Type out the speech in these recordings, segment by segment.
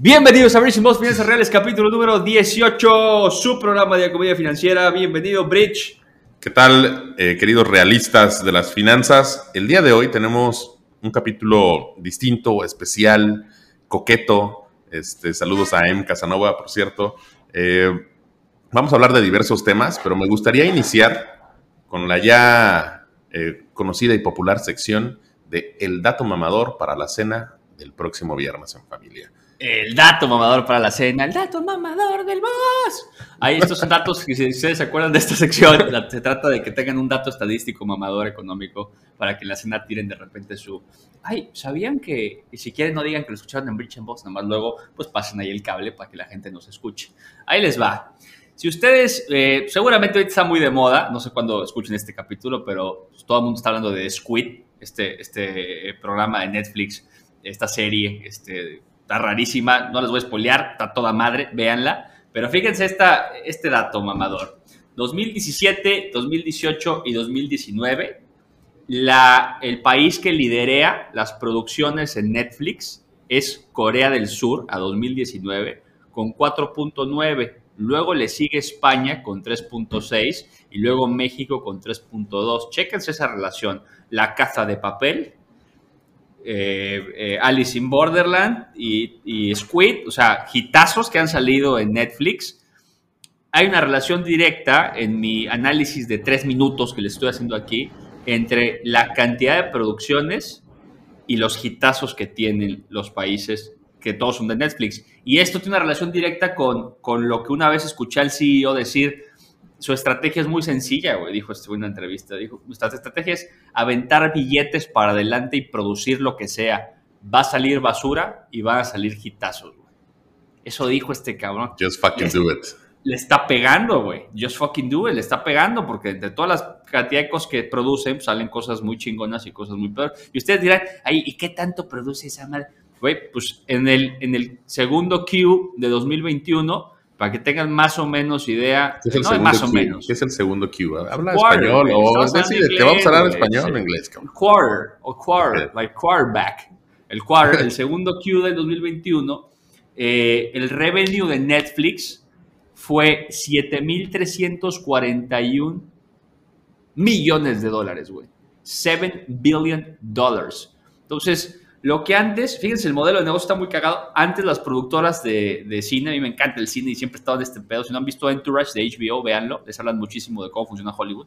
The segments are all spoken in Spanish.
Bienvenidos a Bridge Boss Finanzas Reales, capítulo número 18, su programa de comedia financiera. Bienvenido, Bridge. ¿Qué tal, eh, queridos realistas de las finanzas? El día de hoy tenemos un capítulo distinto, especial, coqueto. Este, saludos a M. Casanova, por cierto. Eh, vamos a hablar de diversos temas, pero me gustaría iniciar con la ya eh, conocida y popular sección de El dato mamador para la cena del próximo viernes en familia. El dato mamador para la cena, el dato mamador del boss. Ahí estos son datos que si ustedes se acuerdan de esta sección, se trata de que tengan un dato estadístico mamador económico para que en la cena tiren de repente su... Ay, ¿sabían que, y si quieren no digan que lo escucharon en Bridge and Boss, nada más luego pues pasen ahí el cable para que la gente nos escuche. Ahí les va. Si ustedes, eh, seguramente ahorita está muy de moda, no sé cuándo escuchen este capítulo, pero todo el mundo está hablando de Squid, este, este programa de Netflix, esta serie, este está rarísima, no les voy a spoilear, está toda madre, véanla. Pero fíjense esta, este dato mamador. 2017, 2018 y 2019, la, el país que liderea las producciones en Netflix es Corea del Sur a 2019 con 4.9. Luego le sigue España con 3.6 y luego México con 3.2. Chéquense esa relación. La caza de papel eh, eh, Alice in Borderland y, Squid, o sea, hitazos que han salido en Netflix. Hay una relación directa en mi análisis de tres minutos que les estoy haciendo aquí entre la cantidad de producciones y los hitazos que tienen los países que todos son de Netflix. Y esto tiene una relación directa con, con lo que una vez escuché al CEO decir, su estrategia es muy sencilla, güey, dijo este en una entrevista. Dijo, nuestra estrategia es aventar billetes para adelante y producir lo que sea. Va a salir basura y van a salir hitazos, güey. Eso dijo este cabrón. Just fucking do it. Le está pegando, güey. Just fucking do it. Le está pegando porque de todas las cantidades de cosas que producen pues, salen cosas muy chingonas y cosas muy peores. Y ustedes dirán, ay, ¿y qué tanto produce esa madre? Güey, pues en el, en el segundo Q de 2021 para que tengan más o menos idea. ¿Qué es el no, más o menos. ¿Qué es el segundo Q? Habla español o decide, te vamos a hablar español o inglés. Quarter o quarter, like quarterback. El quarter, el segundo Q del 2021, eh, el revenue de Netflix fue 7.341 millones de dólares, güey. 7 billion dollars. Entonces, lo que antes, fíjense, el modelo de negocio está muy cagado. Antes las productoras de, de, cine, a mí me encanta el cine y siempre estado en este pedo. Si no han visto Entourage de HBO, véanlo. Les hablan muchísimo de cómo funciona Hollywood.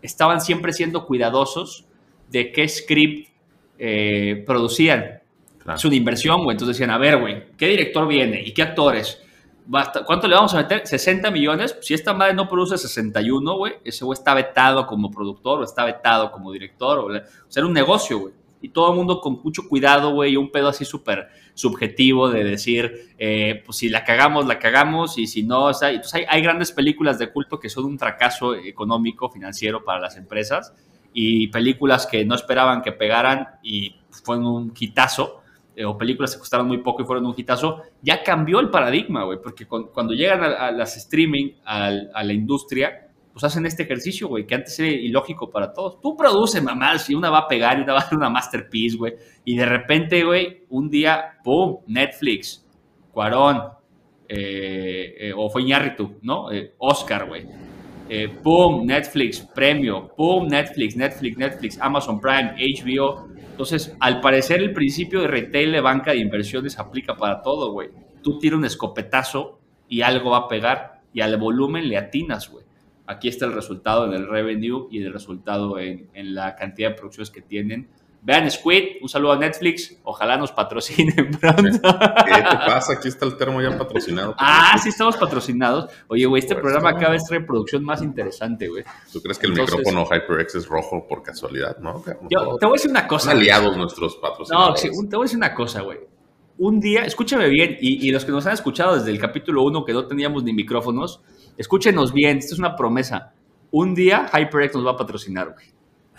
Estaban siempre siendo cuidadosos de qué script eh, producían. Es una inversión, güey. Entonces decían, a ver, güey, ¿qué director viene? ¿Y qué actores? ¿Cuánto le vamos a meter? 60 millones. Si esta madre no produce 61, güey, ese güey está vetado como productor o está vetado como director. O, o sea, era un negocio, güey y todo el mundo con mucho cuidado, güey, un pedo así súper subjetivo de decir, eh, pues si la cagamos, la cagamos, y si no, o sea, entonces hay, grandes películas de culto que son un fracaso económico, financiero para las empresas, y películas que no esperaban que pegaran y fueron un quitazo, eh, o películas que costaron muy poco y fueron un hitazo, ya cambió el paradigma, güey, porque cuando llegan a, las streaming, a la industria, pues hacen este ejercicio, güey, que antes era ilógico para todos. Tú produces mamás y una va a pegar y una va a hacer una masterpiece, güey. Y de repente, güey, un día, ¡pum! Netflix, Cuarón, eh, eh, o fue Iñárritu, ¿no? Eh, Oscar, güey. ¡Pum! Netflix, premio, ¡pum! Netflix, Netflix, Netflix, Amazon Prime, HBO. Entonces, al parecer, el principio de retail de banca de inversiones aplica para todo, güey. Tú tiras un escopetazo y algo va a pegar y al volumen le atinas, güey. Aquí está el resultado en el revenue y el resultado en, la cantidad de producciones que tienen. Vean Squid, un saludo a Netflix, ojalá nos patrocinen pronto. ¿Qué te pasa? Aquí está el termo ya patrocinado. Ah, sí estamos patrocinados. Oye, güey, este programa cada vez trae producción más interesante, güey. ¿Tú crees que el micrófono HyperX es rojo por casualidad? No, yo, te voy a decir una cosa. aliados nuestros patrocinadores. No, te voy a decir una cosa, güey. Un día, escúchame bien, y, y los que nos han escuchado desde el capítulo 1 que no teníamos ni micrófonos, Escúchenos bien, esto es una promesa. Un día HyperX nos va a patrocinar, güey.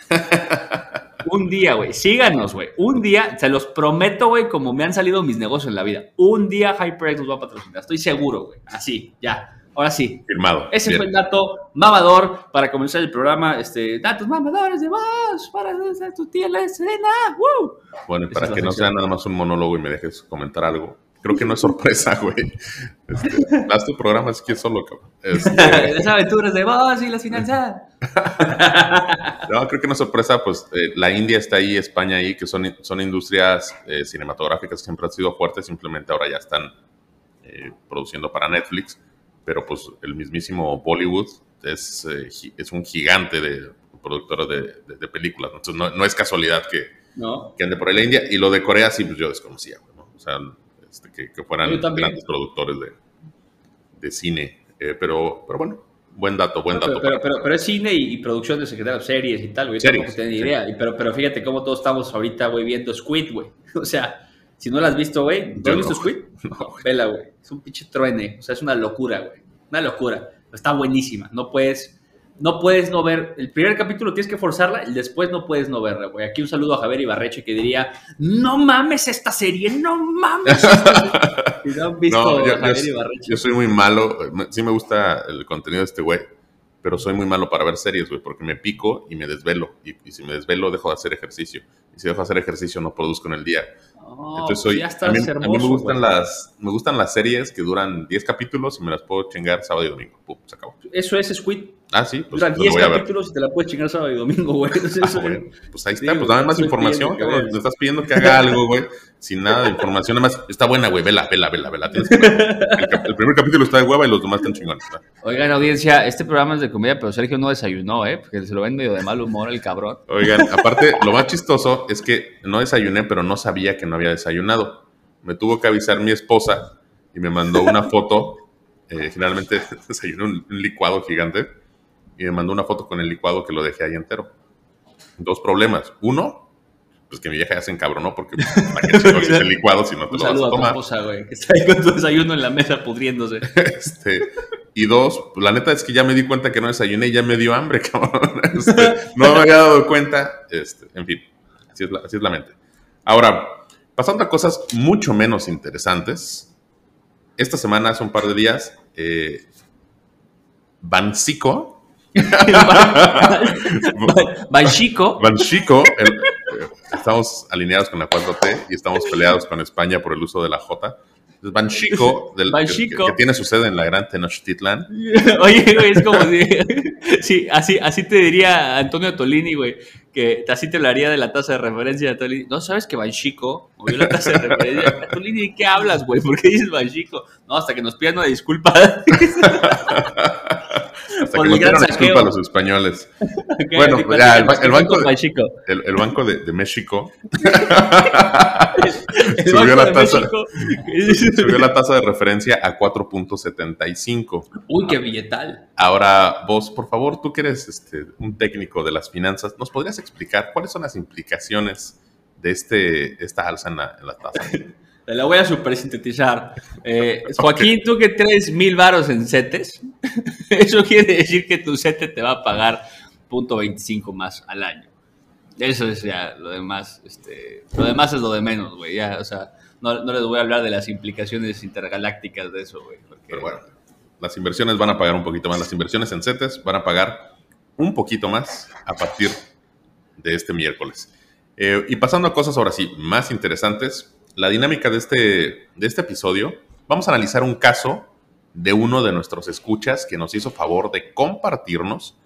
Un día, güey. Síganos, güey. Un día, se los prometo, güey, como me han salido mis negocios en la vida. Un día HyperX nos va a patrocinar. Estoy seguro, güey. Así, ya. Ahora sí. Firmado. Ese fue el dato mamador para comenzar el programa. Este, datos mamadores de voz para tu tía la escena. Bueno, para que no sea nada más un monólogo y me dejes comentar algo. Creo que no es sorpresa, güey. Este, haz tu programa si quieres solo, cabrón. Este, Las aventuras de vos y las finanzas. no, creo que no es sorpresa, pues eh, la India está ahí, España ahí, que son, son industrias eh, cinematográficas que siempre han sido fuertes, simplemente ahora ya están eh, produciendo para Netflix, pero pues el mismísimo Bollywood es, eh, es un gigante de productor de, de- de películas, entonces no, no es casualidad que, No. que ande por ahí la India, y lo de Corea sí, pues yo desconocía, güey, ¿no? O sea, este, que, que fueran grandes productores de, de cine, Eh, pero, pero bueno, buen dato, buen No, dato. pero, pero, para- pero- pero es cine y, y producción de secretarios, series y tal, güey. Series, tampoco tenía idea. Y Pero, pero fíjate cómo todos estamos ahorita, güey, viendo Squid, güey. O sea, si no la has visto, güey, ¿no has visto no. Squid? No, güey. Vela, güey. Es un pinche truene. O sea, es una locura, güey. Una locura. Está buenísima. No puedes, no puedes no ver. El primer capítulo tienes que forzarla, el después no puedes no verla, güey. Aquí un saludo a Javier Ibarreche que diría: No mames esta serie, no mames. esta serie". Si no han visto No, yo- a Javier yo- Ibarreche. Yo soy muy malo, sí me gusta el contenido de este güey, pero soy muy malo para ver series, güey, porque me pico y me desvelo. Y, y si me desvelo, dejo de hacer ejercicio. Y si dejo de hacer ejercicio, no produzco en el día. Entonces soy, ya a, estás mí, a mí hermoso, me, gustan güey. las, me gustan las series que duran 10 capítulos y me las puedo chingar sábado y domingo. Pum, se acabó. Eso es Squid. Ah, sí, pues, pues 10 lo voy a ver. capítulos y te la puedes chingar sábado y domingo, güey. Entonces, Ah, eso- bueno, pues ahí Sí, está, pues dame más información, cabrón. Me estás pidiendo que haga algo, güey, sin nada de información. Nada más, está buena, güey, vela, vela, vela, vela. Tienes que ver. El, el primer capítulo está de hueva y los demás están chingones. ¿verdad? Oigan, audiencia, este programa es de comedia, pero Sergio no desayunó, ¿eh? Porque se lo ven medio de mal humor el cabrón. Oigan, aparte, lo más chistoso es que no desayuné, pero no sabía que no había desayunado. Me tuvo que avisar mi esposa y me mandó una foto. eh, generalmente desayuné un, un licuado gigante y me mandó una foto con el licuado que lo dejé ahí entero. Dos problemas. Uno, pues que mi vieja ya se encabronó porque ¿para qué chingos hice el licuado si no te Un lo vas a a tu tomar? esposa, güey, que está ahí con tu desayuno en la mesa pudriéndose. Este, y dos, pues, la neta es que ya me di cuenta que no desayuné y ya me dio hambre, cabrón. Este, no me había dado cuenta. Este, en fin, así es, la, así es la mente. Ahora, pasando a cosas mucho menos interesantes. Esta semana, hace un par de días, eh, Banxico, Banchico. Banxico, el- eh, estamos alineados con la 4T y estamos peleados con España por el uso de la J. Banxico, del, que tiene su sede en la Gran Tenochtitlan, Oye, güey, es como si. Sí, así, así te diría Antonio Tolini, güey. Que así te hablaría de la tasa de referencia de Tolini. No sabes que Banchico movió la tasa de referencia. Tolini, ¿de qué hablas, güey? ¿Por qué dices Banchico? No, hasta que nos pidan una disculpa. hasta Por que nos saqueo. disculpa a los españoles. Bueno, pues ya, el, ba- el banco, el, el banco de, de México Subió la tasa. Subió la tasa de referencia a 4.75. Uy, qué billetal. Ahora, vos, por favor, tú que eres este, un técnico de las finanzas, ¿nos podrías explicar cuáles son las implicaciones de este, esta alza en la, en la tasa? Te la voy a super sintetizar. Eh, Joaquín, tú que traes mil varos en CETES, eso quiere decir que tu CETE te va a pagar punto .25 más al año. Eso es ya lo demás. Este, lo demás es lo de menos, güey. Ya, o sea, no, no les voy a hablar de las implicaciones intergalácticas de eso, güey. porque- Pero bueno, las inversiones van a pagar un poquito más. Las inversiones en CETES van a pagar un poquito más a partir de este miércoles. Eh, y pasando a cosas ahora sí más interesantes, la dinámica de este, de este episodio, vamos a analizar un caso de uno de nuestros escuchas que nos hizo favor de compartirnos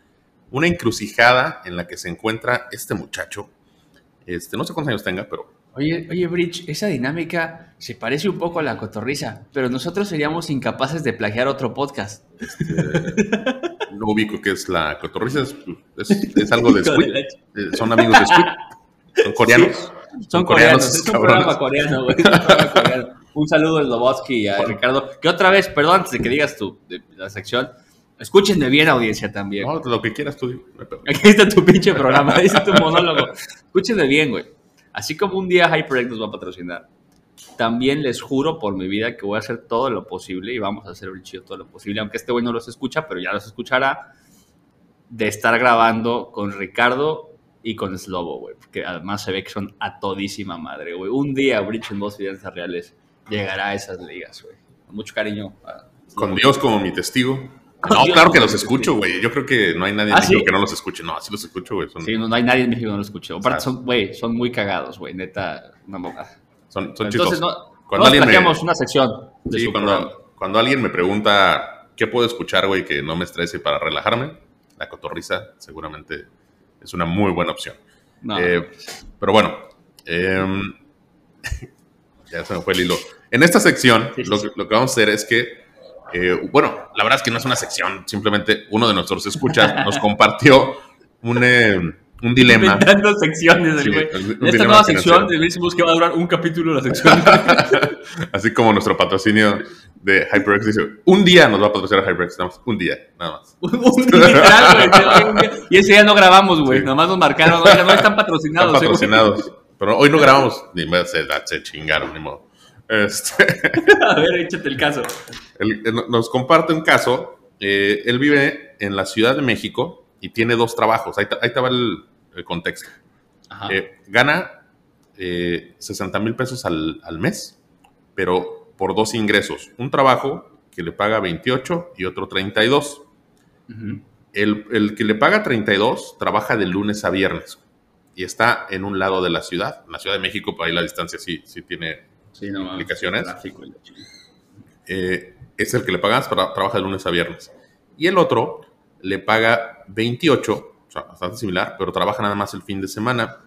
una encrucijada en la que se encuentra este muchacho. Este, no sé cuántos años tenga, pero Oye, oye, Bridge, esa dinámica se parece un poco a la cotorriza, pero nosotros seríamos incapaces de plagiar otro podcast. no ubico qué es la cotorriza. Es, es- es algo de Squid. Eh, Son amigos de Squid. Son coreanos. Son coreanos, es un programa coreano, güey. un programa coreano. Un saludo a Slobodsky y a Ricardo. Que otra vez, perdón, antes de que digas tu de la sección, escúchenme bien, audiencia también. No, lo que quieras tú. Aquí está tu pinche programa, está tu monólogo. Escúchenme bien, güey. Así como un día HyperX nos va a patrocinar, también les juro por mi vida que voy a hacer todo lo posible y vamos a hacer el chido todo lo posible, aunque este güey no los escucha, pero ya los escuchará, de estar grabando con Ricardo y con Slobo, güey. Porque además se ve que son a todísima madre, güey. Un día Bridge en Voz Finanzas Reales llegará a esas ligas, güey. Con mucho cariño. a Con. Dios como mi testigo. No, claro que los escucho, güey. Yo creo que no hay nadie en ¿Ah, México sí? que no los escuche. No, sí los escucho, güey. Son, Sí, no, no hay nadie en México que no lo escuche. Aparte, son, güey, son muy cagados, güey. Neta, una mamada. son, son Entonces, chistosos. no, Cuando alguien, me, una sección de sí, su cuando, alguien me pregunta qué puedo escuchar, güey, que no me estrese para relajarme, la cotorriza seguramente es una muy buena opción. No. Eh, pero bueno, em, ya se me fue el hilo. En esta sección, Sí, sí, lo, sí. que- lo que vamos a hacer es que, eh, bueno, la verdad es que no es una sección, simplemente uno de nuestros escuchas nos compartió un, eh, un dilema. Inventando secciones, Sí, güey. Esta nueva sección, decimos que va a durar un capítulo la sección. Así como nuestro patrocinio de HyperX dice, un día nos va a patrocinar HyperX, nada más, un día, nada más. un literal, güey. un día. Y ese día no grabamos, güey. Sí. Nada más nos marcaron. Oiga, no están patrocinados. Están eh, patrocinados. Pero hoy no grabamos, ni me se, se chingaron, ni modo. Este, A ver, échate el caso. él nos comparte un caso. eh, él vive en la Ciudad de México y tiene dos trabajos. Ahí, te- ahí te va el, el contexto. Ajá. Eh, gana eh, 60 mil pesos al, al mes, pero por dos ingresos. Un trabajo que le paga 28 y otro 32. Ujú. El, el que le paga 32 trabaja de lunes a viernes y está en un lado de la ciudad. En la Ciudad de México, por ahí la distancia sí, sí tiene. Sí, no. Aplicaciones. Tráfico eh, es el que le pagas, para, trabaja de lunes a viernes. Y el otro le paga 28, o sea, bastante similar, pero trabaja nada más el fin de semana.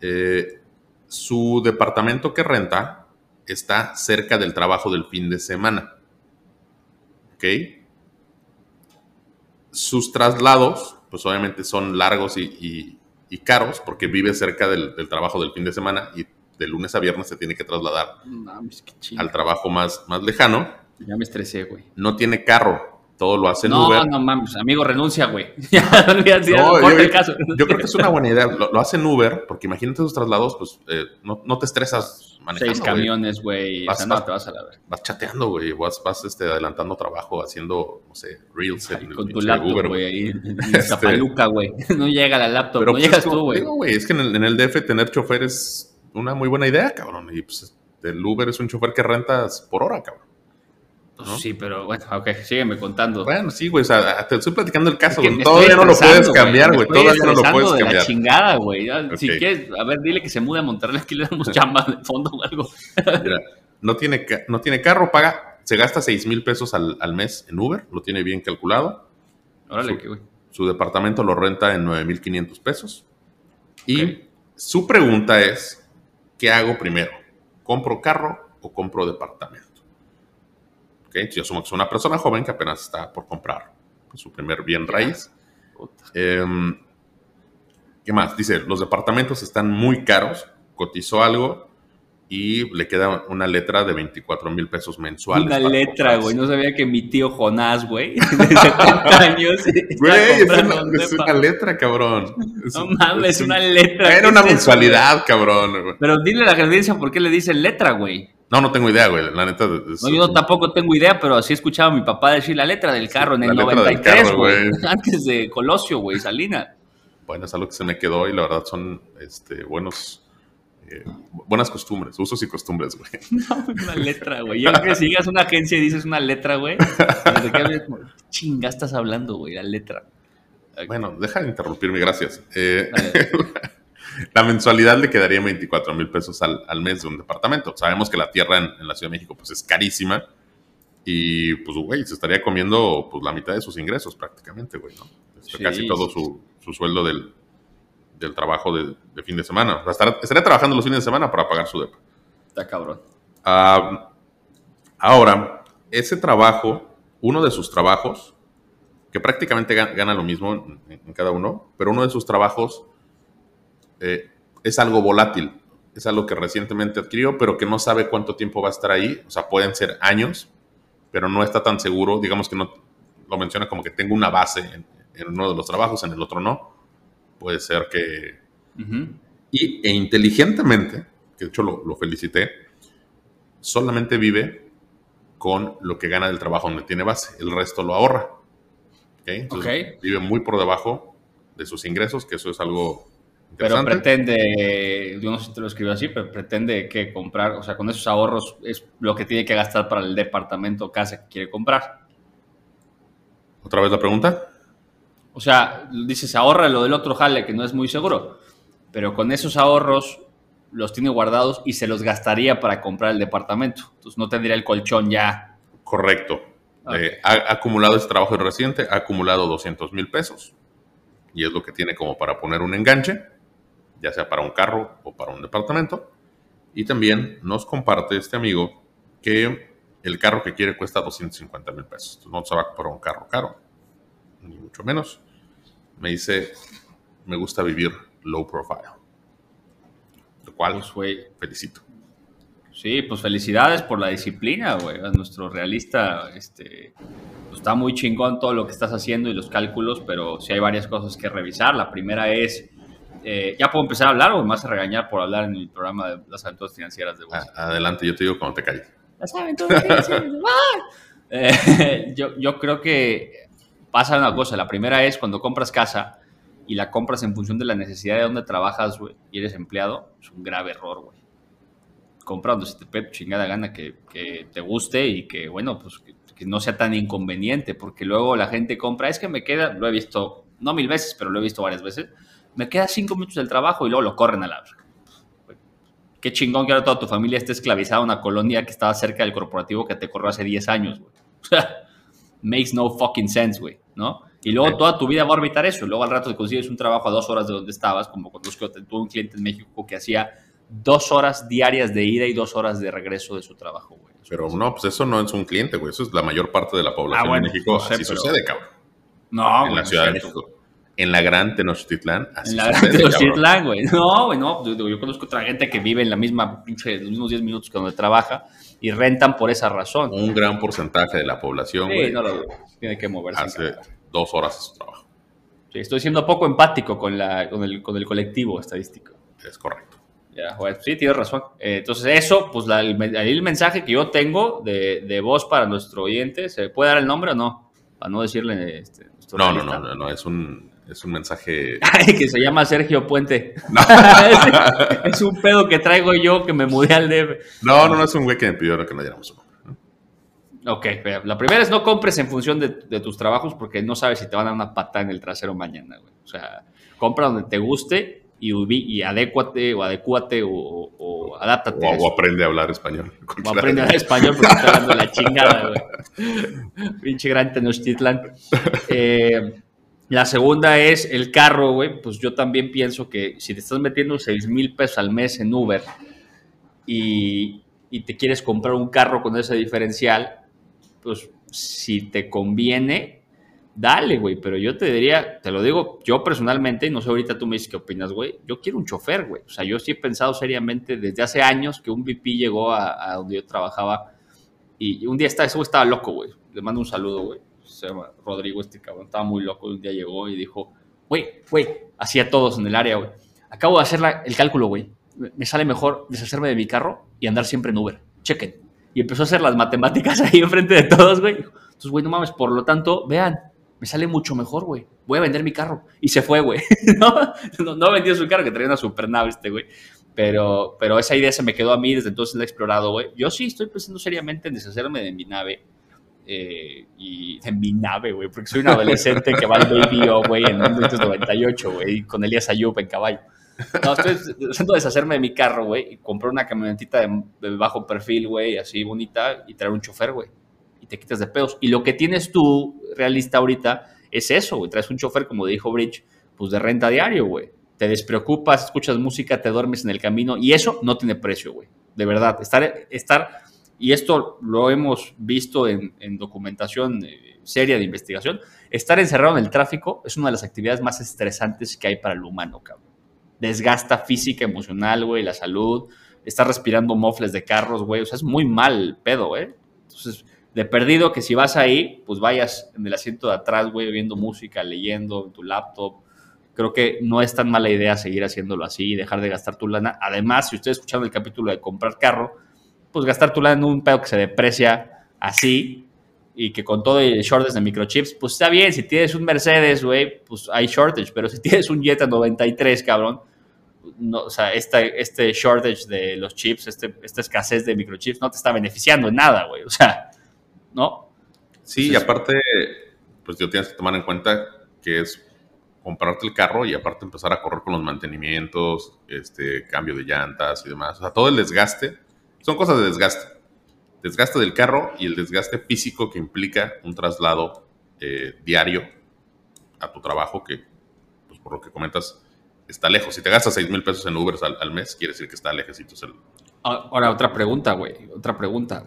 Eh, su departamento que renta está cerca del trabajo del fin de semana. ¿Ok? Sus traslados, pues obviamente son largos y, y- y caros porque vive cerca del, del trabajo del fin de semana y de lunes a viernes se tiene que trasladar No mames, qué chido. al trabajo más, más lejano. Ya me estresé, güey. No tiene carro, todo lo hace en No, Uber. no mames, amigo, renuncia, güey. Ya, No, corta yo, el caso. yo creo que es una buena idea. Lo, lo hace en Uber porque imagínate esos traslados, pues eh, no, no te estresas manejando. Seis camiones, güey. O Vas- sea, no, vas- te vas a la ver. Vas chateando, güey. Vas, vas este, adelantando trabajo, haciendo, no sé, reels en el Con tu laptop, güey, ahí en Este- Zapaluca, güey. No llega la laptop, Pero no pues, llegas tú, güey. es que en el, en el DF tener chofer es una muy buena idea, cabrón. Y pues el Uber es un chofer que rentas por hora, cabrón. Pues ¿no? Sí, pero bueno, ok, sígueme contando. Bueno, sí, güey. O sea, te estoy platicando el caso, güey. Todavía no lo puedes cambiar, güey. Todavía no lo puedes de cambiar. la chingada, güey. Ya, Si quieres, a ver, dile que se mude a Monterrey, aquí le damos chamba de fondo o algo. Mira, no tiene, no tiene carro, paga, se gasta 6 mil pesos al, al mes en Uber, lo tiene bien calculado. Órale, que güey. Su departamento lo renta en 9 mil 500 pesos. Y su pregunta es, ¿qué hago primero? ¿Compro carro o compro departamento? Ok, Yo asumo que es una persona joven que apenas está por comprar su primer bien raíz. Em, ¿Qué más? Dice, los departamentos están muy caros, cotizó algo y le queda una letra de 24 mil pesos mensuales. Una letra, güey. No sabía que mi tío Jonás, güey, de 70 años, Güey, es una, es letra, cabrón. Es No mames, es un- una letra. ¿qué Era una eso, mensualidad, cabrón. güey? Pero dile a la audiencia por qué le dicen letra, güey. No, no tengo idea, güey. La neta. es- No, yo tampoco tengo idea, pero así escuchaba a mi papá decir la letra del carro en el letra del 93, carro, güey. güey. Antes de Colosio, güey, Salina. Bueno, es algo que se me quedó y la verdad son este, buenos, eh, buenas costumbres, usos y costumbres, güey. Una letra, güey. Yo creo que si llegas a una agencia y dices una letra, güey, como, chinga estás hablando, güey, la letra. Bueno, deja de interrumpirme, gracias. Eh, la mensualidad le quedaría 24 mil pesos al, al mes de un departamento. Sabemos que la tierra en, en la Ciudad de México pues, es carísima y, pues, güey, se estaría comiendo pues, la mitad de sus ingresos prácticamente, güey, ¿no? Este, Sí, Casi todo su, su sueldo del, del trabajo de, de fin de semana. O sea, estará- estaría trabajando los fines de semana para pagar su depa. Está cabrón. Ah, ahora, ese trabajo, uno de sus trabajos, que prácticamente ga- gana lo mismo en, en cada uno, pero uno de sus trabajos eh, es algo volátil. Es algo que recientemente adquirió, pero que no sabe cuánto tiempo va a estar ahí. O sea, pueden ser años, pero no está tan seguro. Digamos que no lo menciona como que tengo una base en, en uno de los trabajos, en el otro no. Puede ser que y, e inteligentemente, que de hecho lo, lo felicité, solamente vive con lo que gana del trabajo donde tiene base. El resto lo ahorra. ¿Ok? Entonces, Ok. Vive muy por debajo de sus ingresos, que eso es algo Pero pretende, yo no sé si te lo escribió así, pero pretende que comprar, o sea, con esos ahorros es lo que tiene que gastar para el departamento o casa que quiere comprar. ¿Otra vez la pregunta? O sea, dices, ahorra lo del otro jale, que no es muy seguro. Pero con esos ahorros, los tiene guardados y se los gastaría para comprar el departamento. Entonces no tendría el colchón ya. Correcto. Eh, ha, acumulado este trabajo reciente, ha acumulado 200 mil pesos. Y es lo que tiene como para poner un enganche, ya sea para un carro o para un departamento. Y también nos comparte este amigo que el carro que quiere cuesta 250 mil pesos. Entonces no se va a comprar un carro caro, ni mucho menos. Me dice, me gusta vivir low profile. Lo cual, pues, felicito. Sí, pues felicidades por la disciplina, güey. Nuestro realista este, pues, está muy chingón todo lo que estás haciendo y los cálculos, pero sí hay varias cosas que revisar. La primera es, eh, ya puedo empezar a hablar o me vas a regañar por hablar en el programa de las aventuras financieras de vos. Adelante, yo te digo cuando te calles. Las aventuras financieras. eh, yo, yo creo que pasa una cosa. La primera es cuando compras casa y la compras en función de la necesidad de dónde trabajas, güey, y eres empleado, es un grave error, güey. Compra donde se te pide chingada gana que, que, te guste y que, bueno, pues que, no sea tan inconveniente, porque luego la gente compra, es que me queda, lo he visto, no mil veces, pero lo he visto varias veces, me queda cinco minutos del trabajo y luego lo corren a la... Qué chingón que ahora toda tu familia esté esclavizada a una colonia que estaba cerca del corporativo que te corrió hace 10 años, güey. makes no fucking sense, güey, ¿no? Y luego toda tu vida va a orbitar eso. Luego al rato te consigues un trabajo a dos horas de donde estabas, como cuando tuve un cliente en México que hacía dos horas diarias de ida y dos horas de regreso de su trabajo, güey. Pero no, pues eso no es un cliente, güey. Eso es la mayor parte de la población ah, de México. así sucede, cabrón. No, En la Ciudad de México. En la Gran Tenochtitlán, así En la Gran Tenochtitlán, güey. No, güey, no. Yo, conozco otra gente que vive en la misma, pinche, los mismos 10 minutos que donde trabaja y rentan por esa razón. Un gran porcentaje de la población, sí, no lo Tiene que moverse. Hace dos horas de su trabajo. Sí, estoy siendo poco empático con, la, con, el, con el colectivo estadístico. Es correcto. Ya, sí, tienes razón. Eh, entonces, eso, pues el, el, mensaje que yo tengo de, de, voz para nuestro oyente, ¿se puede dar el nombre o no? Para no decirle. Este, no, no, no, no, no, es un, es un mensaje. que se llama Sergio Puente. es, un pedo que traigo yo que me mudé al DF. No, no, no es un güey que me pidió que no diéramos un Ok, la primera es no compres en función de, tus trabajos porque no sabes si te van a dar una pata en el trasero mañana, güey. O sea, compra donde te guste y, y adécuate o adecúate o, o adáptate. O, aprende a hablar español. O aprende a hablar español porque estoy hablando la chingada, güey. Pinche gran Tenochtitlan. Eh, la segunda es el carro, güey. Pues yo también pienso que si te estás metiendo 6 mil pesos al mes en Uber y, y te quieres comprar un carro con ese diferencial, pues si te conviene, dale, güey. Pero yo te diría, te lo digo yo personalmente, no sé ahorita tú me dices qué opinas, güey. Yo quiero un chofer, güey. O sea, yo sí he pensado seriamente desde hace años que un VP llegó a, donde yo trabajaba y un día estaba, güey estaba loco, güey. Le mando un saludo, güey. Se llama Rodrigo, este cabrón. Estaba muy loco. Un día llegó y dijo, güey, güey, hacía todos en el área, güey. Acabo de hacer el cálculo, güey. Me sale mejor deshacerme de mi carro y andar siempre en Uber. Chequen y empezó a hacer las matemáticas ahí enfrente de todos, güey. Entonces, güey, no mames, por lo tanto, vean, me sale mucho mejor, güey. Voy a vender mi carro. Y se fue, güey. ¿No? no, vendió su carro, que traía una super nave este, güey. Pero, pero esa idea se me quedó a mí, desde entonces la he explorado, güey. Yo sí estoy pensando seriamente en deshacerme de mi nave. Eh, y de mi nave, güey, porque soy un adolescente que va al Baby O, güey, en 1998, güey, con Elías Ayub en caballo. No, estoy tratando de deshacerme de mi carro, güey, y comprar una camionetita de, bajo perfil, güey, así bonita, y traer un chofer, güey. Y te quitas de pedos. Y lo que tienes tú, realista ahorita, es eso, güey. Traes un chofer, como dijo Bridge, pues de renta diario, güey. Te despreocupas, escuchas música, te duermes en el camino, y eso no tiene precio, güey. De verdad, estar, estar, y esto lo hemos visto en, en documentación eh, seria de investigación, estar encerrado en el tráfico es una de las actividades más estresantes que hay para el humano, cabrón desgasta física, emocional, güey, la salud, estás respirando mofles de carros, güey, o sea, es muy mal pedo, güey. Entonces, de perdido que si vas ahí, pues vayas en el asiento de atrás, güey, viendo música, leyendo en tu laptop. Creo que no es tan mala idea seguir haciéndolo así y dejar de gastar tu lana. Además, si ustedes escucharon el capítulo de comprar carro, pues gastar tu lana en un pedo que se deprecia así y que con todo el shortage de microchips, pues está bien. Si tienes un Mercedes, güey, pues hay shortage, pero si tienes un Jetta 93, cabrón, no, o sea, este shortage de los chips, este, esta escasez de microchips no te está beneficiando en nada, güey. O sea, ¿no? Sí, y aparte, pues yo tienes que tomar en cuenta que es comprarte el carro y aparte empezar a correr con los mantenimientos, este, cambio de llantas y demás. O sea, todo el desgaste, son cosas de desgaste. Desgaste del carro y el desgaste físico que implica un traslado eh, diario a tu trabajo que, pues por lo que comentas, está lejos. Si te gastas 6 mil pesos en Uber al, mes, quiere decir que está lejecitos el... Ahora, otra pregunta, güey. Otra pregunta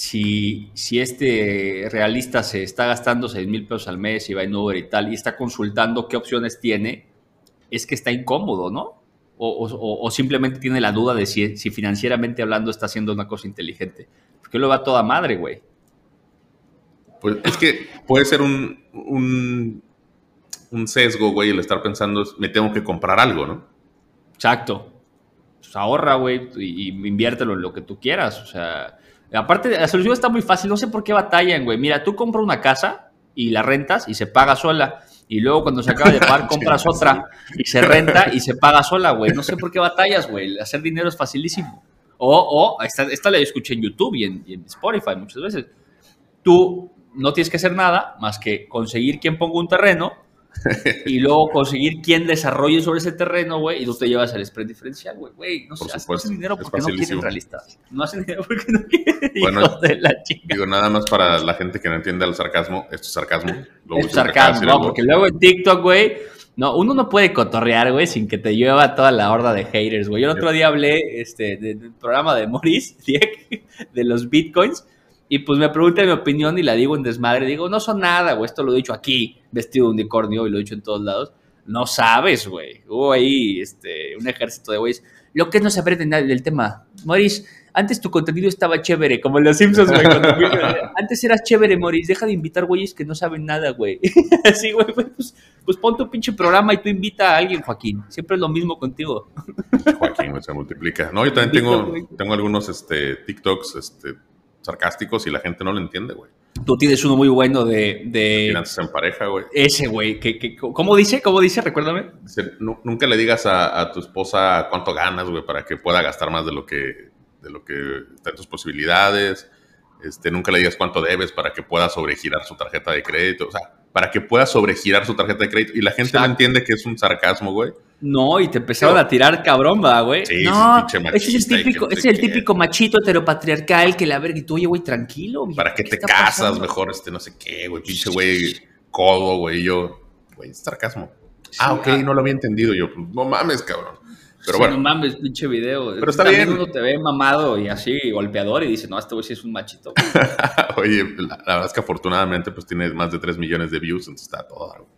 si, si este realista se está gastando 6 mil pesos al mes y va en Uber y tal, y está consultando qué opciones tiene, es que está incómodo, ¿no? O, simplemente tiene la duda de si, si, financieramente hablando está haciendo una cosa inteligente. Porque lo va toda madre, güey. Pues es que puede ser un, un, un sesgo, güey, el estar pensando, me tengo que comprar algo, ¿no? Exacto. Pues ahorra, güey, y, y inviértelo en lo que tú quieras. O sea, Aparte, la solución está muy fácil. No sé por qué batallan, güey. Mira, tú compras una casa y la rentas y se paga sola. Y luego cuando se acaba de pagar, compras otra y se renta y se paga sola, güey. No sé por qué batallas, güey. Hacer dinero es facilísimo. O, o esta, esta la escuché en YouTube y en, y en Spotify muchas veces. Tú no tienes que hacer nada más que conseguir quien ponga un terreno y luego conseguir quién desarrolle sobre ese terreno, güey, y tú te llevas el spread diferencial, güey. Güey, no, sé, no hacen dinero porque no quieren realistas. No hacen dinero porque no quieren. Bueno, de la chica. digo, nada más para la gente que no entiende el sarcasmo, esto es sarcasmo. es sarcasmo, no, porque luego en TikTok, güey, no, uno no puede cotorrear, güey, sin que te lleva toda la horda de haters, güey. Yo el otro día hablé este, del programa de Maurice, de los bitcoins, y pues me pregunta mi opinión y la digo en desmadre. Digo, no son nada, güey. Esto lo he dicho aquí, vestido de unicornio, y lo he dicho en todos lados. No sabes, güey. Hubo ahí este, un ejército de güeyes. Lo que no saber del tema. Maurice, antes tu contenido estaba chévere, como en los Simpsons, güey. antes eras chévere, Maurice. Deja de invitar güeyes que no saben nada, güey. Así, güey. Pues, pues pon tu pinche programa y tú invita a alguien, Joaquín. Siempre es lo mismo contigo. Joaquín, se multiplica. No, yo también tengo, tengo algunos este, TikToks este, sarcásticos y la gente no lo entiende, güey. Tú tienes uno muy bueno de... de... Finanzas en pareja, güey. Ese, güey. Que, ¿Cómo dice? ¿Cómo dice? Recuérdame. nunca le digas a, tu esposa cuánto ganas, güey, para que pueda gastar más de lo que, de lo que está en tus posibilidades. Este, nunca le digas cuánto debes para que pueda sobregirar su tarjeta de crédito. O sea, para que pueda sobregirar su tarjeta de crédito. Y la gente no entiende que es un sarcasmo, güey. No, y te empezaron a tirar cabrón, va, güey. Sí, no, ese es el típico, es el típico machito heteropatriarcal que la verga y tú, oye, güey, tranquilo. ¿Para qué te casas? Mejor este no sé qué, güey, pinche güey, codo, güey. Yo, güey, es sarcasmo. ah, ok, no lo había entendido yo. Pues, no mames, cabrón. Pero bueno. No mames, pinche video. Pero está También uno te ve mamado y así golpeador y dice, no, este güey sí es un machito. Oye, la, verdad es que afortunadamente pues tiene más de 3 millones de views, entonces está todo.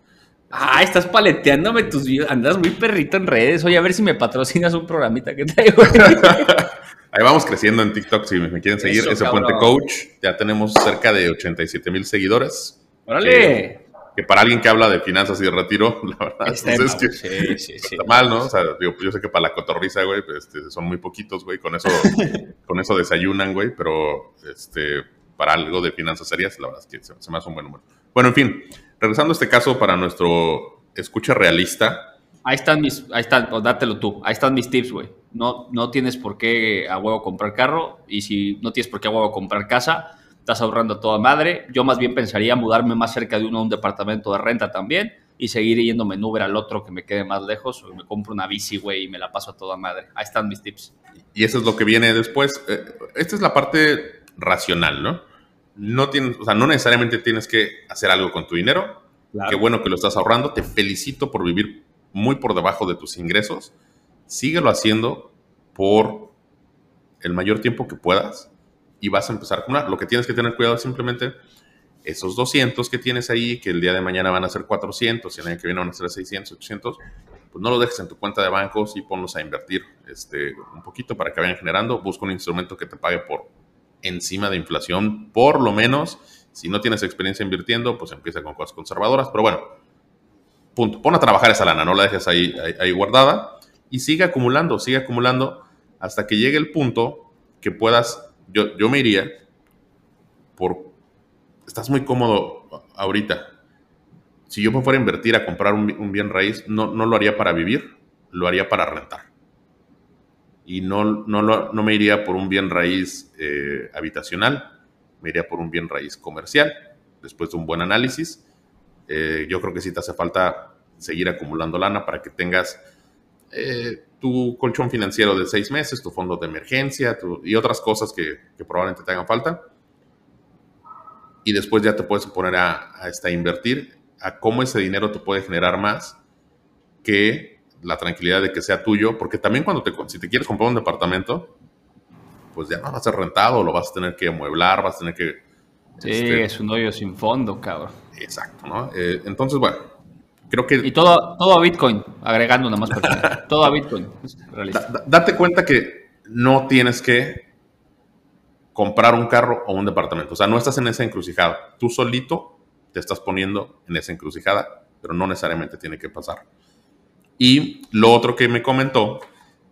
Ah, estás paleteándome tus views. Andas muy perrito en redes. Oye, a ver si me patrocinas un programita que traigo. Ahí vamos creciendo en TikTok si me quieren seguir. Ese Puente Coach. Ya tenemos cerca de 87 mil seguidores. ¡Órale! que para alguien que habla de finanzas y de retiro, la verdad está, pues, que sí, sí, está mal, ¿no? O sea, digo, yo sé que para la cotorriza, güey, pues, este, son muy poquitos, güey, con eso, con eso desayunan, güey, pero este, para algo de finanzas serias, la verdad es que se, me hace un buen número. Bueno, en fin, regresando a este caso para nuestro escucha realista. Ahí están mis, ahí están, o dátelo tú, ahí están mis tips, güey. No, no tienes por qué a huevo comprar carro y si no tienes por qué a huevo comprar casa, estás ahorrando toda madre. Yo más bien pensaría mudarme más cerca de uno a un departamento de renta también y seguir yéndome en Uber al otro que me quede más lejos o me compro una bici, güey, y me la paso a toda madre. Ahí están mis tips. Y eso es lo que viene después. Eh, esta es la parte racional, ¿no? No tienes, o sea, no necesariamente tienes que hacer algo con tu dinero. Qué bueno que lo estás ahorrando. Te felicito por vivir muy por debajo de tus ingresos. Síguelo haciendo por el mayor tiempo que puedas y vas a empezar a acumular. Lo que tienes que tener cuidado es simplemente esos 200 que tienes ahí, que el día de mañana van a ser 400 y el año que viene van a ser 600, 800, pues no lo dejes en tu cuenta de bancos y ponlos a invertir este, un poquito para que vayan generando. Busca un instrumento que te pague por encima de inflación, por lo menos. Si no tienes experiencia invirtiendo, pues empieza con cosas conservadoras. Pero bueno, punto. Pon a trabajar esa lana, no la dejes ahí, ahí, guardada y sigue acumulando, sigue acumulando hasta que llegue el punto que puedas yo, me iría por... Estás muy cómodo ahorita. Si yo me fuera a invertir a comprar un, bien raíz, no, no, lo haría para vivir, lo haría para rentar. Y no, no, no me iría por un bien raíz eh, habitacional, me iría por un bien raíz comercial, después de un buen análisis. Eh, yo creo que sí te hace falta seguir acumulando lana para que tengas eh, tu colchón financiero de seis meses, tu fondo de emergencia y otras cosas que, probablemente te hagan falta. Y después ya te puedes poner a, a invertir, a cómo ese dinero te puede generar más que la tranquilidad de que sea tuyo, porque también cuando te, si te quieres comprar un departamento, pues ya no va a ser rentado, lo vas a tener que amueblar, vas a tener que... Sí, este, es un hoyo sin fondo, cabrón. Exacto, ¿no? Eh, entonces, bueno, creo que... Y todo, todo a Bitcoin, agregando nada más. todo a Bitcoin. date cuenta que no tienes que comprar un carro o un departamento. O sea, no estás en esa encrucijada. Tú solito te estás poniendo en esa encrucijada, pero no necesariamente tiene que pasar. Y lo otro que me comentó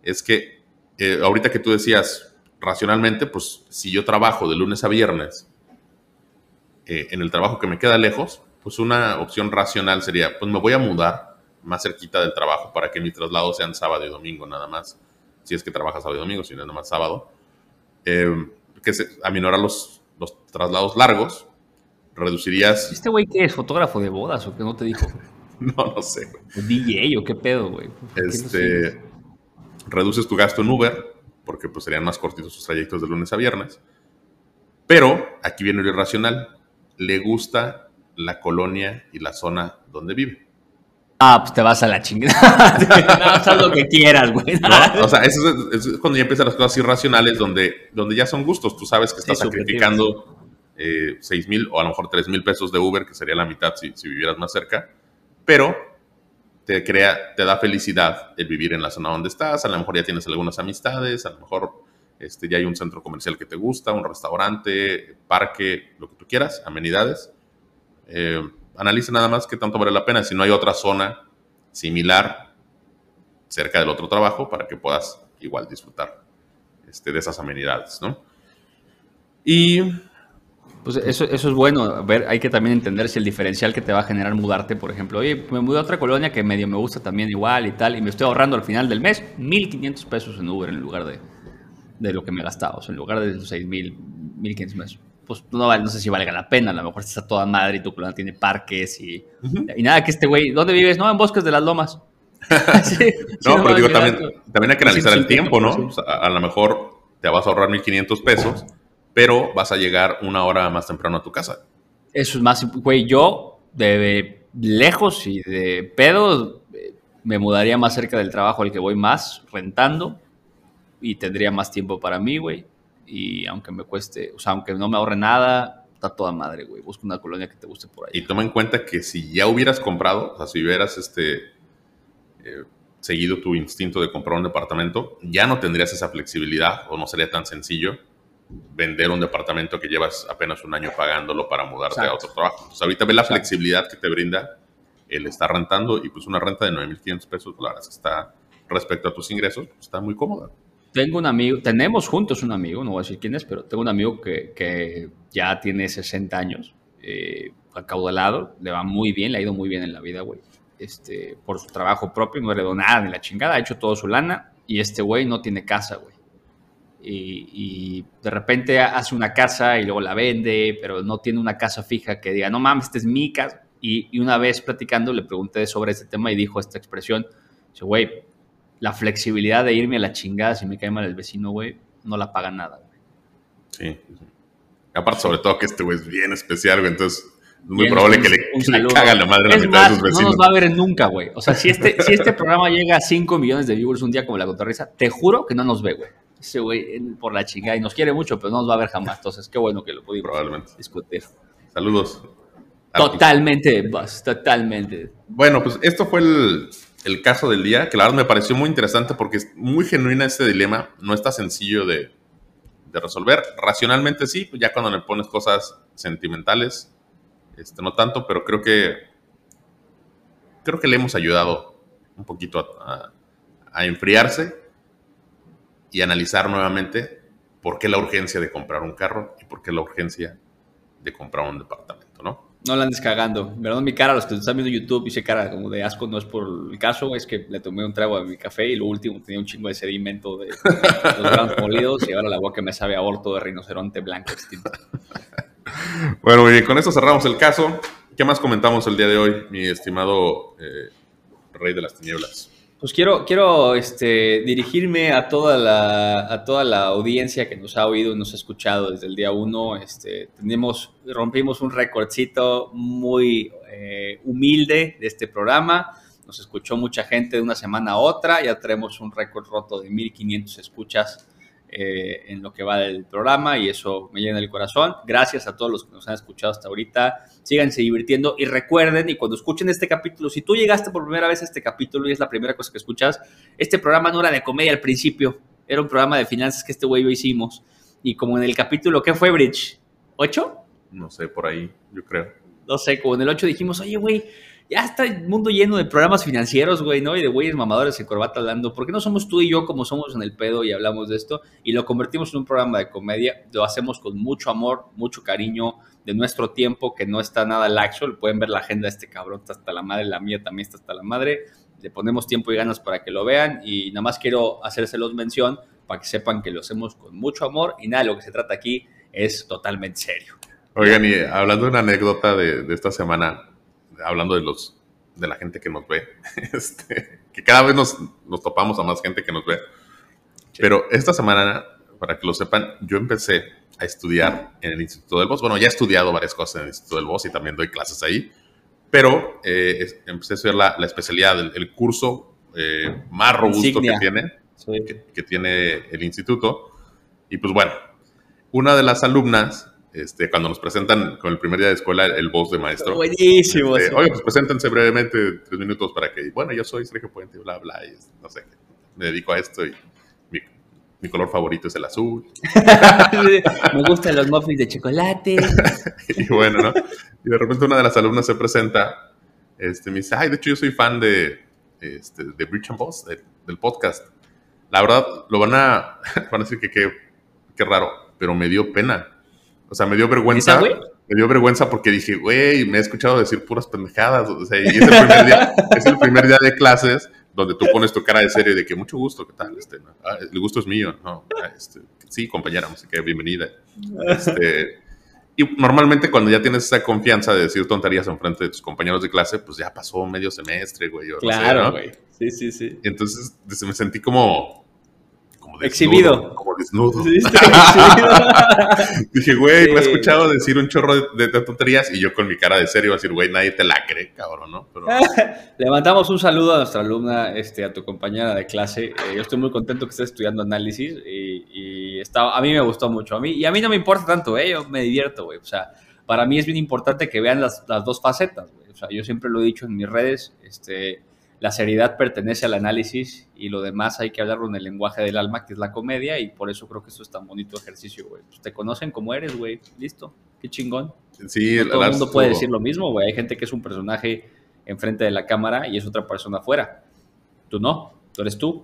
es que eh, ahorita que tú decías racionalmente, pues si yo trabajo de lunes a viernes eh, en el trabajo que me queda lejos, pues una opción racional sería, pues me voy a mudar más cerquita del trabajo para que mi traslado sean sábado y domingo nada más. Si es que trabajas sábado y domingo, si no es nada más sábado. Eh, que se aminora los, los traslados largos, reducirías... ¿Este güey qué es? ¿Fotógrafo de bodas o qué no te dijo? no, no sé, güey. DJ o qué pedo, güey. Este, reduces tu gasto en Uber, porque pues serían más cortitos sus trayectos de lunes a viernes. Pero aquí viene lo irracional. Le gusta la colonia y la zona donde vive. Ah, pues te vas a la chingada. no, haz lo que quieras, güey. O sea, eso es, cuando ya empiezan las cosas irracionales donde, donde ya son gustos. Tú sabes que estás sacrificando eh, 6 mil o a lo mejor 3 mil pesos de Uber, que sería la mitad si, si vivieras más cerca pero te crea, te da felicidad el vivir en la zona donde estás, a lo mejor ya tienes algunas amistades, a lo mejor este, ya hay un centro comercial que te gusta, un restaurante, parque, lo que tú quieras, amenidades. Eh, analiza nada más qué tanto vale la pena, si no hay otra zona similar cerca del otro trabajo para que puedas igual disfrutar este, de esas amenidades, ¿no? Y pues eso, eso es bueno. ver, hay que también entender si el diferencial que te va a generar mudarte, por ejemplo, oye, me mudé a otra colonia que medio me gusta también igual y tal, y me estoy ahorrando al final del mes 1.500 pesos en Uber en lugar de, de lo que me he gastado. O sea, en lugar de los 6.000, 1.500 pesos. Pues no, no sé si valga la pena. A lo mejor está toda madre y tu colonia tiene parques y, y nada, que este güey, ¿dónde vives? No, en Bosques de las Lomas. no, pero digo, también, también hay que analizar el tiempo, ¿no? O sea, a lo mejor te vas a ahorrar 1.500 pesos pero vas a llegar una hora más temprano a tu casa. Eso es más, güey, yo de lejos y de pedo me mudaría más cerca del trabajo al que voy más, rentando, y tendría más tiempo para mí, güey. Y aunque me cueste, o sea, aunque no me ahorre nada, está toda madre, güey. Busca una colonia que te guste por ahí. Y toma en cuenta que si ya hubieras comprado, o sea, si hubieras este, eh, seguido tu instinto de comprar un departamento, ya no tendrías esa flexibilidad o no sería tan sencillo vender un departamento que llevas apenas un año pagándolo para mudarte a otro trabajo. Entonces, ahorita ve la flexibilidad que te brinda el estar rentando y pues una renta de 9.500 pesos, la verdad es que está, respecto a tus ingresos, pues, está muy cómoda. Tengo un amigo, tenemos juntos un amigo, no voy a decir quién es, pero tengo un amigo que, que ya tiene 60 años, eh, acaudalado, le va muy bien, le ha ido muy bien en la vida, güey. Este, por su trabajo propio, no heredó nada ni la chingada, ha hecho todo su lana y este güey no tiene casa, güey y, de repente hace una casa y luego la vende, pero no tiene una casa fija que diga, no mames, esta es mi casa. Y, una vez platicando le pregunté sobre este tema y dijo esta expresión, dice, güey, la flexibilidad de irme a la chingada si me cae mal el vecino, güey, no la paga nada, güey. Sí. Aparte, sobre todo que este güey es bien especial, güey, entonces es muy probable que le, que caga la madre a la mitad de sus vecinos. No nos va a ver nunca, güey. O sea, si este, si este programa llega a 5 millones de viewers un día como la cotorriza, te juro que no nos ve, güey ese güey por la chingada y nos quiere mucho, pero no nos va a ver jamás. Entonces, qué bueno que lo pudimos discutir. Saludos. Totalmente, Buzz, totalmente. Bueno, pues esto fue el, caso del día, que la verdad me pareció muy interesante porque es muy genuina este dilema, no está sencillo de, resolver. Racionalmente sí, pues ya cuando le pones cosas sentimentales, este, no tanto, pero creo que creo que le hemos ayudado un poquito a, a enfriarse y analizar nuevamente por qué la urgencia de comprar un carro y por qué la urgencia de comprar un departamento, ¿no? No la andes cagando. Perdón mi cara, los que están viendo YouTube, hice cara como de asco, no es por el caso, es que le tomé un trago a mi café y lo último tenía un chingo de sedimento de los granos molidos y ahora la boca me sabe a aborto de rinoceronte blanco extinto. bueno, muy bien, con esto cerramos el caso. ¿Qué más comentamos el día de hoy, mi estimado eh, rey de las tinieblas. Pues quiero, quiero este, dirigirme a toda, la, a toda la audiencia que nos ha oído y nos ha escuchado desde el día uno. Este, tenemos, rompimos un recordcito muy eh, humilde de este programa. Nos escuchó mucha gente de una semana a otra. Ya tenemos un récord roto de 1500 escuchas eh, en lo que va del programa y eso me llena el corazón. Gracias a todos los que nos han escuchado hasta ahorita. Síganse divirtiendo y recuerden, y cuando escuchen este capítulo, si tú llegaste por primera vez a este capítulo y es la primera cosa que escuchas, este programa no era de comedia al principio, era un programa de finanzas que este güey yo hicimos. Y como en el capítulo, ¿qué fue, Bridge? ¿Ocho? No sé, por ahí, yo creo. No sé, como en el 8 dijimos, oye, güey, ya está el mundo lleno de programas financieros, güey, ¿no? Y de güeyes mamadores en corbata hablando. ¿Por qué no somos tú y yo como somos en el pedo y hablamos de esto? Y lo convertimos en un programa de comedia. Lo hacemos con mucho amor, mucho cariño de nuestro tiempo, que no está nada laxo. Pueden ver la agenda de este cabrón, está hasta la madre, la mía también está hasta la madre. Le ponemos tiempo y ganas para que lo vean. Y nada más quiero hacérselos mención para que sepan que lo hacemos con mucho amor. Y nada, lo que se trata aquí es totalmente serio. Oigan, y hablando de una anécdota de, de esta semana, hablando de los de la gente que nos ve, este, que cada vez nos, nos, topamos a más gente que nos ve. Pero esta semana, para que lo sepan, yo empecé a estudiar en el Instituto del Voz. Bueno, ya he estudiado varias cosas en el Instituto del Voz y también doy clases ahí, pero eh, empecé a estudiar la, la especialidad, el, el curso eh, más robusto que tiene, sí. que, que tiene el instituto. Y pues bueno, una de las alumnas este, cuando nos presentan con el primer día de escuela el voz de maestro. Buenísimo. Este, Oye, pues preséntense brevemente tres minutos para que, bueno, yo soy Sergio Puente, bla, bla, y no sé, me dedico a esto y mi, mi color favorito es el azul. me gustan los muffins de chocolate. y bueno, ¿no? Y de repente una de las alumnas se presenta, este, me dice, ay, de hecho yo soy fan de, este, de Bridge and Boss, de, del podcast. La verdad, lo van a, van a decir que qué raro, pero me dio pena o sea, me dio vergüenza. Me dio vergüenza porque dije, güey, me he escuchado decir puras pendejadas. O sea, y es el primer día, es el primer día de clases donde tú pones tu cara de serio de que mucho gusto, ¿qué tal? Este, ¿no? ah, el gusto es mío, ¿no? Este, sí, compañera, así que bienvenida. Este, y normalmente cuando ya tienes esa confianza de decir tonterías en frente de tus compañeros de clase, pues ya pasó medio semestre, güey. Claro, güey. ¿no? Sí, sí, sí. Y entonces me sentí como, Desnudo, exhibido. Como desnudo. Sí, Dije, güey, sí. me he escuchado decir un chorro de, de, tonterías y yo con mi cara de serio, decir, güey, nadie te la cree, cabrón, ¿no? Pero... Levantamos un saludo a nuestra alumna, este, a tu compañera de clase. Eh, yo estoy muy contento que estés estudiando análisis y, y está, a mí me gustó mucho. A mí, y a mí no me importa tanto, ¿eh? Yo me divierto, güey. O sea, para mí es bien importante que vean las, las dos facetas, güey. O sea, yo siempre lo he dicho en mis redes, este la seriedad pertenece al análisis y lo demás hay que hablarlo en el lenguaje del alma, que es la comedia, y por eso creo que esto es tan bonito ejercicio, güey. Pues te conocen como eres, güey. Listo. Qué chingón. Sí, no todo el mundo puede decir lo mismo, güey. Hay gente que es un personaje enfrente de la cámara y es otra persona afuera. Tú no, tú eres tú.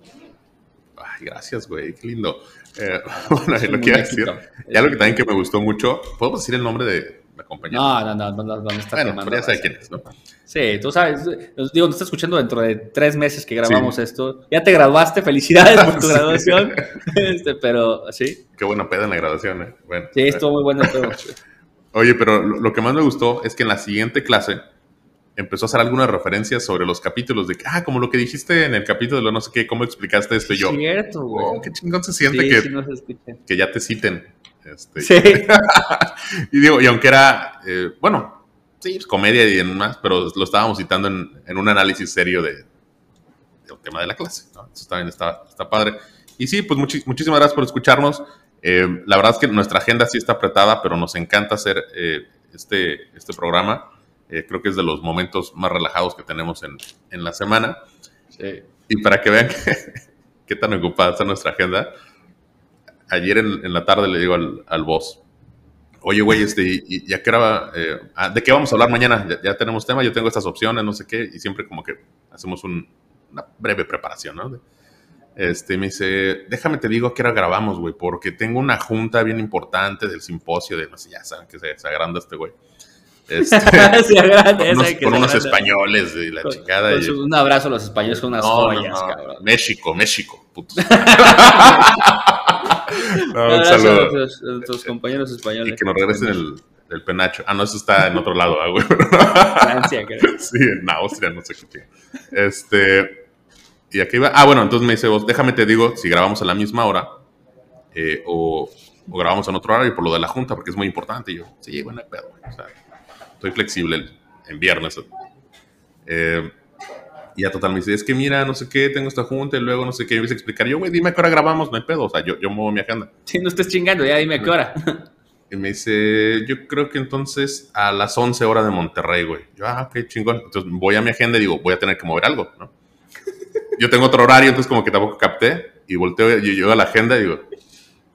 Ay, gracias, güey. Qué lindo. Eh, bueno, lo quiero decir. Ya lo que también que me gustó mucho, ¿podemos decir el nombre de, la compañía. No, no, no, no, no, no está bueno, pero ya sabes quién es, ¿no? Sí, tú sabes, digo, nos estás escuchando dentro de tres meses que grabamos sí. esto. Ya te graduaste, felicidades por tu graduación. este, pero, sí. Qué buena peda en la graduación, ¿eh? Bueno, sí, estuvo muy bueno todo. Oye, pero lo, lo, que más me gustó es que en la siguiente clase empezó a hacer algunas referencias sobre los capítulos de que, ah, como lo que dijiste en el capítulo de lo no sé qué, cómo explicaste esto y yo. Cierto, güey. Oh, qué chingón se siente sí, que, sí nos que ya te citen. Este, sí. y digo, y aunque era, eh, bueno, sí, pues, comedia y demás, pero lo estábamos citando en, en un análisis serio de, del tema de la clase, ¿no? Eso también está, está padre. Y sí, pues muchísimas gracias por escucharnos. Eh, la verdad es que nuestra agenda sí está apretada, pero nos encanta hacer eh, este, este programa. creo que es de los momentos más relajados que tenemos en, en la semana. Sí. Y para que vean qué tan ocupada está nuestra agenda, ayer en, en, la tarde le digo al, al boss, oye, güey, este, y, ya que era, eh, ¿de qué vamos a hablar mañana? Ya, ya, tenemos tema, yo tengo estas opciones, no sé qué, y siempre como que hacemos un, una breve preparación, ¿no? Este, me dice, déjame te digo a qué hora grabamos, güey, porque tengo una junta bien importante del simposio de, no sé, ya saben que se, se agranda este güey. Este, se agranda, con unos, con unos españoles y la con, chingada. Con y, un abrazo a los españoles con unas no, joyas, no, no. cabrón. México, México, putos. no, un saludo a tus, a compañeros españoles. Y que nos regresen el, del penacho. Ah, no, eso está en otro lado, ah, güey. Francia, creo. Sí, en Austria, no sé qué. Este. Y aquí va. Ah, bueno, entonces me dice vos, déjame te digo si grabamos a la misma hora eh, o, o grabamos en otro horario por lo de la junta, porque es muy importante. Y yo, sí, bueno, pedo. O sea, estoy flexible el- en viernes. Eh, y ya total me dice, es que mira, no sé qué, tengo esta junta y luego no sé qué. Me empieza a explicar, yo, güey, dime a qué hora grabamos, no hay pedo. O sea, yo, yo muevo mi agenda. Si no estés chingando, ya dime a qué hora. Y me dice, yo creo que entonces a las 11 horas de Monterrey, güey. Yo, ah, qué chingón. Entonces voy a mi agenda y digo, voy a tener que mover algo, ¿no? Yo tengo otro horario, entonces como que tampoco capté. Y volteo, y llego a la agenda y digo,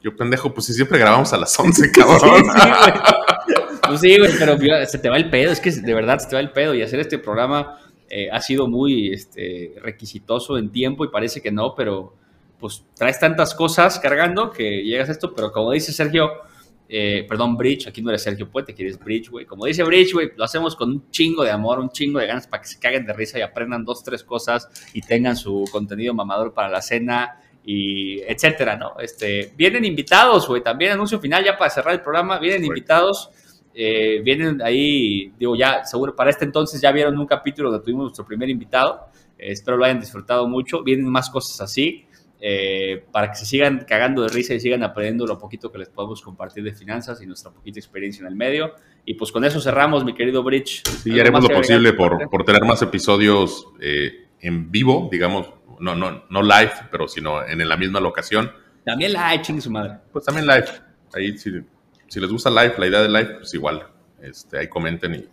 yo pendejo, pues si siempre grabamos a las 11, cabrón. Sí, güey. Pues sí, güey, pero se te va el pedo, es que de verdad se te va el pedo y hacer este programa eh, ha sido muy este, requisitoso en tiempo y parece que no, pero pues traes tantas cosas cargando que llegas a esto, pero como dice Sergio, eh, perdón, Bridge, aquí no eres Sergio Puente, aquí eres Bridge, güey. Como dice Bridge, güey, lo hacemos con un chingo de amor, un chingo de ganas para que se caguen de risa y aprendan dos, tres cosas y tengan su contenido mamador para la cena y etcétera, ¿no? Este, vienen invitados, güey, también anuncio final ya para cerrar el programa, vienen invitados, eh, vienen ahí, digo, ya, seguro, para este entonces ya vieron un capítulo donde tuvimos nuestro primer invitado, Eh, espero lo hayan disfrutado mucho, vienen más cosas así, eh, para que se sigan cagando de risa y sigan aprendiendo lo poquito que les podemos compartir de finanzas y nuestra poquita experiencia en el medio. Y pues con eso cerramos, mi querido Bridge. Sí, ¿Algo y haremos lo posible por, por tener más episodios eh, en vivo, digamos, no, no, no live, pero sino en la misma locación. También hay, chingue su madre. Pues también live. Ahí, si, si les gusta live, la idea de live, pues igual. Este, ahí comenten y,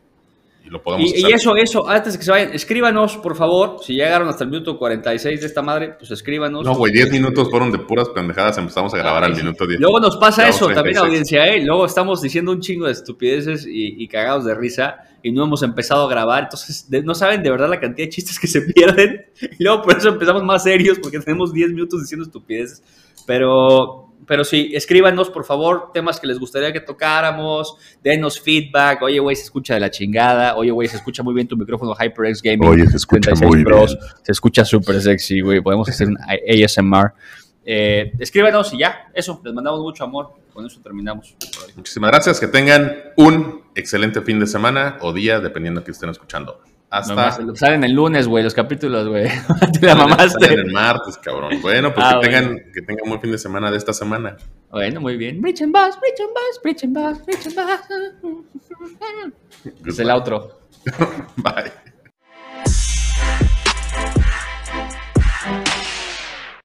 y lo podemos Y, y eso, eso, antes de que se vayan, escríbanos, por favor. Si llegaron hasta el minuto 46 de esta madre, pues escríbanos. No, güey, 10 minutos fueron de puras pendejadas. Empezamos a grabar al minuto 10. Luego nos pasa eso también, 36. audiencia, ¿eh? Luego estamos diciendo un chingo de estupideces y, y cagados de risa y no hemos empezado a grabar. Entonces, de- no saben de verdad la cantidad de chistes que se pierden. Y luego por eso empezamos más serios porque tenemos 10 minutos diciendo estupideces. Pero, pero sí, escríbanos, por favor, temas que les gustaría que tocáramos. Denos feedback. Oye, güey, se escucha de la chingada. Oye, güey, se escucha muy bien tu micrófono HyperX Gaming. Oye, se escucha 36 muy Pros. bien. Se escucha súper sexy, güey. Podemos hacer un ASMR. Eh, escríbanos y ya, eso, les mandamos mucho amor. Con eso terminamos. Muchísimas gracias. Que tengan un excelente fin de semana o día, dependiendo de que estén escuchando. Hasta. Mamá, salen el lunes, güey, los capítulos, güey. Te la Salen mamaste. el martes, cabrón. Bueno, pues Ah, que, bueno. tengan, que tengan buen fin de semana de esta semana. Bueno, muy bien. Bridge and Bass, Bridge and Bass, Bridge and Bass, Bridge and Bass. Es el outro. Bye.